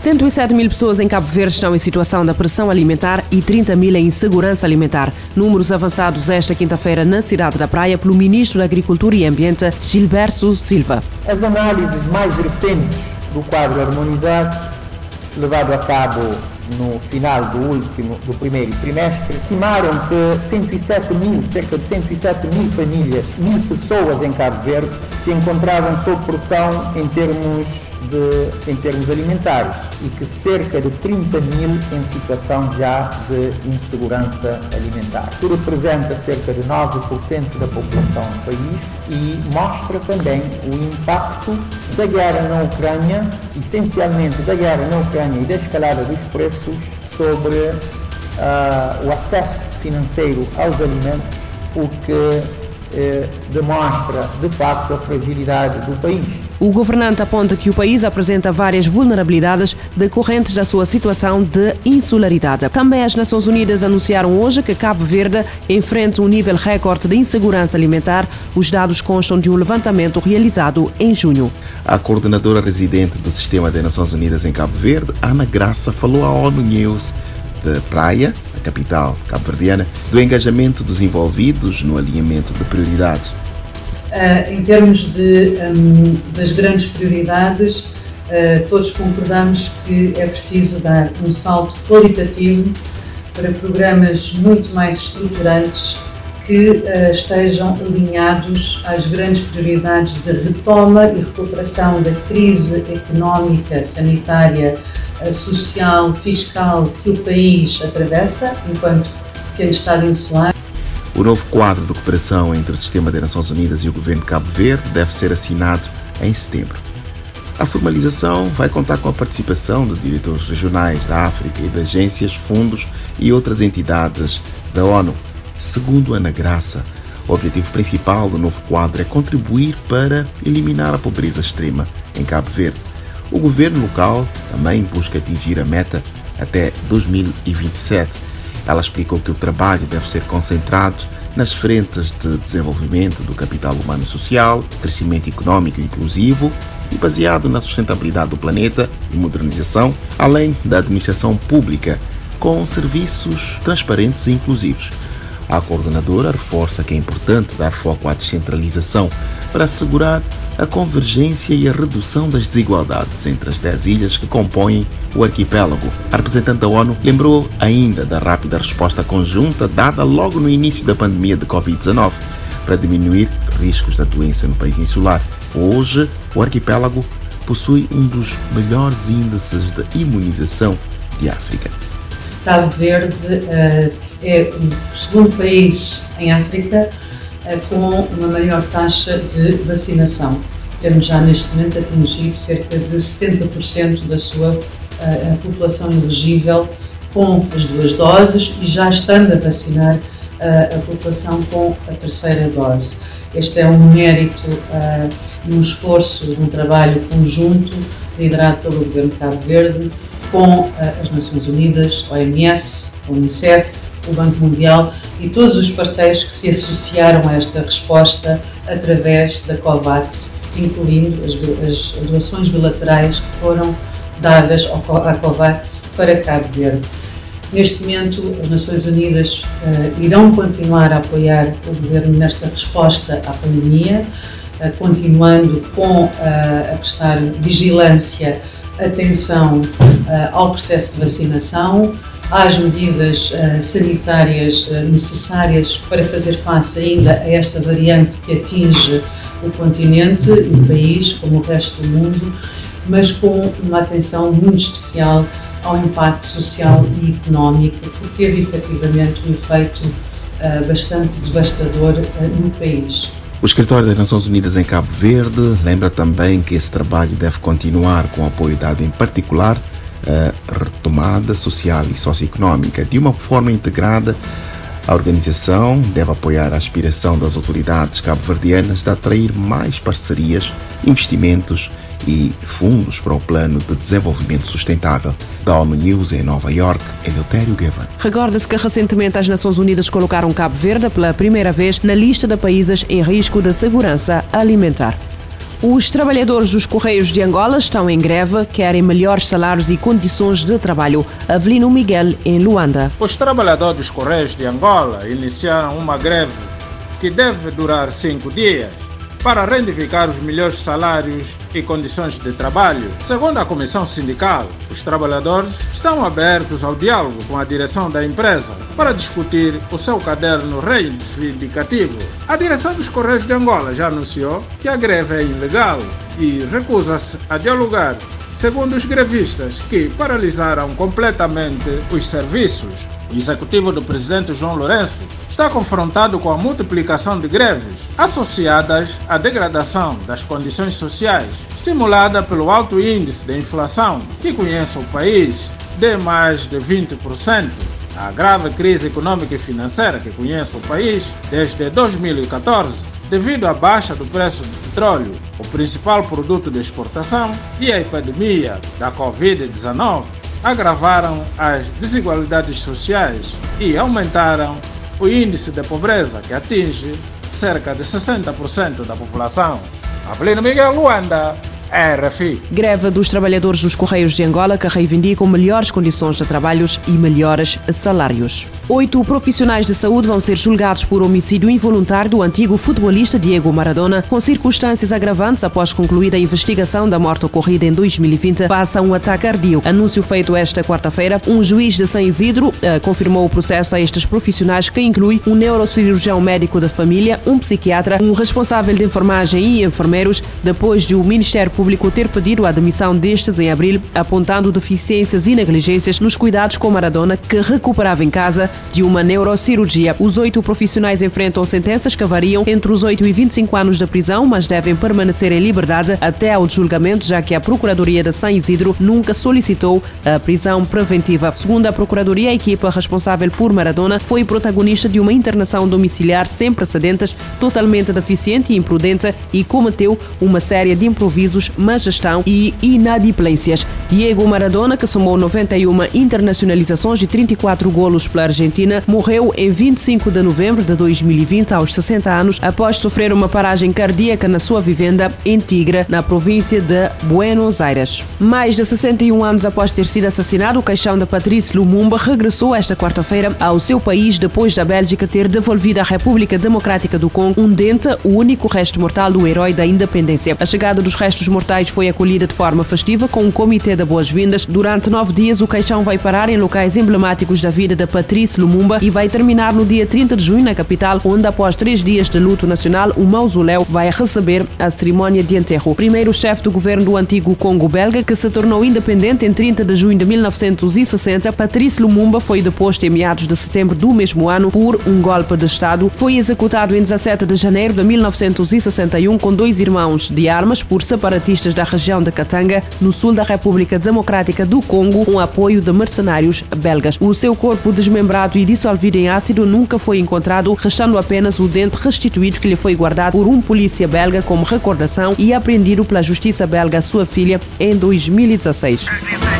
107 mil pessoas em Cabo Verde estão em situação de pressão alimentar e 30 mil em insegurança alimentar. Números avançados esta quinta-feira na cidade da Praia pelo Ministro da Agricultura e Ambiente, Gilberto Silva. As análises mais recentes do quadro harmonizado, levado a cabo no final do último, do primeiro trimestre, estimaram que 107 mil, cerca de 107 mil famílias, mil pessoas em Cabo Verde se encontravam sob pressão em termos de, em termos alimentares e que cerca de 30 mil em situação já de insegurança alimentar. Isso representa cerca de 9% da população do país e mostra também o impacto da guerra na Ucrânia, essencialmente da guerra na Ucrânia e da escalada dos preços sobre uh, o acesso financeiro aos alimentos, o que eh, demonstra de facto a fragilidade do país. O governante aponta que o país apresenta várias vulnerabilidades decorrentes da sua situação de insularidade. Também as Nações Unidas anunciaram hoje que Cabo Verde enfrenta um nível recorde de insegurança alimentar. Os dados constam de um levantamento realizado em junho. A coordenadora residente do Sistema das Nações Unidas em Cabo Verde, Ana Graça, falou à ONU News de Praia, a capital cabo-verdiana, do engajamento dos envolvidos no alinhamento de prioridades. Uh, em termos de, um, das grandes prioridades, uh, todos concordamos que é preciso dar um salto qualitativo para programas muito mais estruturantes que uh, estejam alinhados às grandes prioridades de retoma e recuperação da crise económica, sanitária, social, fiscal que o país atravessa enquanto pequeno Estado insular. O novo quadro de cooperação entre o Sistema das Nações Unidas e o governo de Cabo Verde deve ser assinado em setembro. A formalização vai contar com a participação de diretores regionais da África e de agências, fundos e outras entidades da ONU. Segundo Ana Graça, o objetivo principal do novo quadro é contribuir para eliminar a pobreza extrema em Cabo Verde. O governo local também busca atingir a meta até 2027 ela explicou que o trabalho deve ser concentrado nas frentes de desenvolvimento do capital humano social, crescimento econômico inclusivo e baseado na sustentabilidade do planeta e modernização, além da administração pública, com serviços transparentes e inclusivos. A coordenadora reforça que é importante dar foco à descentralização para assegurar a convergência e a redução das desigualdades entre as dez ilhas que compõem o arquipélago. A representante da ONU lembrou ainda da rápida resposta conjunta dada logo no início da pandemia de Covid-19 para diminuir riscos da doença no país insular. Hoje, o arquipélago possui um dos melhores índices de imunização de África. Cabo Verde uh, é o segundo país em África com uma maior taxa de vacinação. Temos já neste momento atingido cerca de 70% da sua uh, população elegível com as duas doses e já estando a vacinar uh, a população com a terceira dose. Este é um mérito uh, e um esforço, um trabalho conjunto liderado pelo Governo de Cabo Verde com as Nações Unidas, OMS, Unicef, o Banco Mundial e todos os parceiros que se associaram a esta resposta através da COVAX, incluindo as, as doações bilaterais que foram dadas à COVAX para Cabo Verde. Neste momento, as Nações Unidas uh, irão continuar a apoiar o governo nesta resposta à pandemia, uh, continuando com uh, a prestar vigilância, atenção ao processo de vacinação, às medidas uh, sanitárias uh, necessárias para fazer face ainda a esta variante que atinge o continente o país, como o resto do mundo, mas com uma atenção muito especial ao impacto social e económico, porque teve efetivamente um efeito uh, bastante devastador no país. O Escritório das Nações Unidas em Cabo Verde lembra também que esse trabalho deve continuar com apoio dado em particular a retomada social e socioeconómica de uma forma integrada. A organização deve apoiar a aspiração das autoridades cabo-verdianas de atrair mais parcerias, investimentos e fundos para o Plano de Desenvolvimento Sustentável. Da ONU News em Nova York, Eleutério Gavan. Recorda-se que recentemente as Nações Unidas colocaram Cabo Verde pela primeira vez na lista de países em risco de segurança alimentar. Os trabalhadores dos Correios de Angola estão em greve, querem melhores salários e condições de trabalho. Avelino Miguel, em Luanda. Os trabalhadores dos Correios de Angola iniciaram uma greve que deve durar cinco dias para reivindicar os melhores salários e condições de trabalho. Segundo a Comissão Sindical, os trabalhadores estão abertos ao diálogo com a direção da empresa para discutir o seu caderno reivindicativo. A direção dos Correios de Angola já anunciou que a greve é ilegal e recusa-se a dialogar segundo os grevistas que paralisaram completamente os serviços. O executivo do presidente João Lourenço está confrontado com a multiplicação de greves associadas à degradação das condições sociais, estimulada pelo alto índice de inflação que conhece o país de mais de 20%, a grave crise econômica e financeira que conhece o país desde 2014, devido à baixa do preço do petróleo, o principal produto de exportação, e a epidemia da Covid-19, agravaram as desigualdades sociais e aumentaram o índice de pobreza, que atinge cerca de 60% da população. Avelino Miguel Luanda, RFI. Greve dos trabalhadores dos Correios de Angola que reivindicam melhores condições de trabalho e melhores salários. Oito profissionais de saúde vão ser julgados por homicídio involuntário do antigo futebolista Diego Maradona, com circunstâncias agravantes após concluída a investigação da morte ocorrida em 2020, passa um ataque cardíaco. Anúncio feito esta quarta-feira, um juiz de São Isidro uh, confirmou o processo a estes profissionais, que inclui um neurocirurgião médico da família, um psiquiatra, um responsável de enfermagem e enfermeiros, depois de o Ministério Público ter pedido a demissão destes em abril, apontando deficiências e negligências nos cuidados com Maradona, que recuperava em casa de uma neurocirurgia. Os oito profissionais enfrentam sentenças que variam entre os 8 e 25 anos de prisão, mas devem permanecer em liberdade até ao julgamento, já que a Procuradoria de São Isidro nunca solicitou a prisão preventiva. Segundo a Procuradoria, a equipa responsável por Maradona foi protagonista de uma internação domiciliar sem precedentes, totalmente deficiente e imprudente e cometeu uma série de improvisos, má gestão e inadimplências. Diego Maradona, que somou 91 internacionalizações e 34 golos pela Argentina, Argentina, morreu em 25 de novembro de 2020, aos 60 anos, após sofrer uma paragem cardíaca na sua vivenda em Tigre, na província de Buenos Aires. Mais de 61 anos após ter sido assassinado, o caixão de Patrice Lumumba regressou esta quarta-feira ao seu país depois da Bélgica ter devolvido à República Democrática do Congo um dente, o único resto mortal do herói da independência. A chegada dos restos mortais foi acolhida de forma festiva com um comitê de boas-vindas. Durante nove dias, o caixão vai parar em locais emblemáticos da vida de Patrice Lumumba e vai terminar no dia 30 de junho na capital, onde após três dias de luto nacional, o mausoléu vai receber a cerimónia de enterro. Primeiro chefe do governo do antigo Congo belga, que se tornou independente em 30 de junho de 1960, Patrice Lumumba foi deposto em meados de setembro do mesmo ano por um golpe de Estado. Foi executado em 17 de janeiro de 1961 com dois irmãos de armas por separatistas da região de Katanga, no sul da República Democrática do Congo, com apoio de mercenários belgas. O seu corpo desmembrado e dissolvido em ácido nunca foi encontrado, restando apenas o dente restituído que lhe foi guardado por um polícia belga como recordação e apreendido pela justiça belga sua filha em 2016.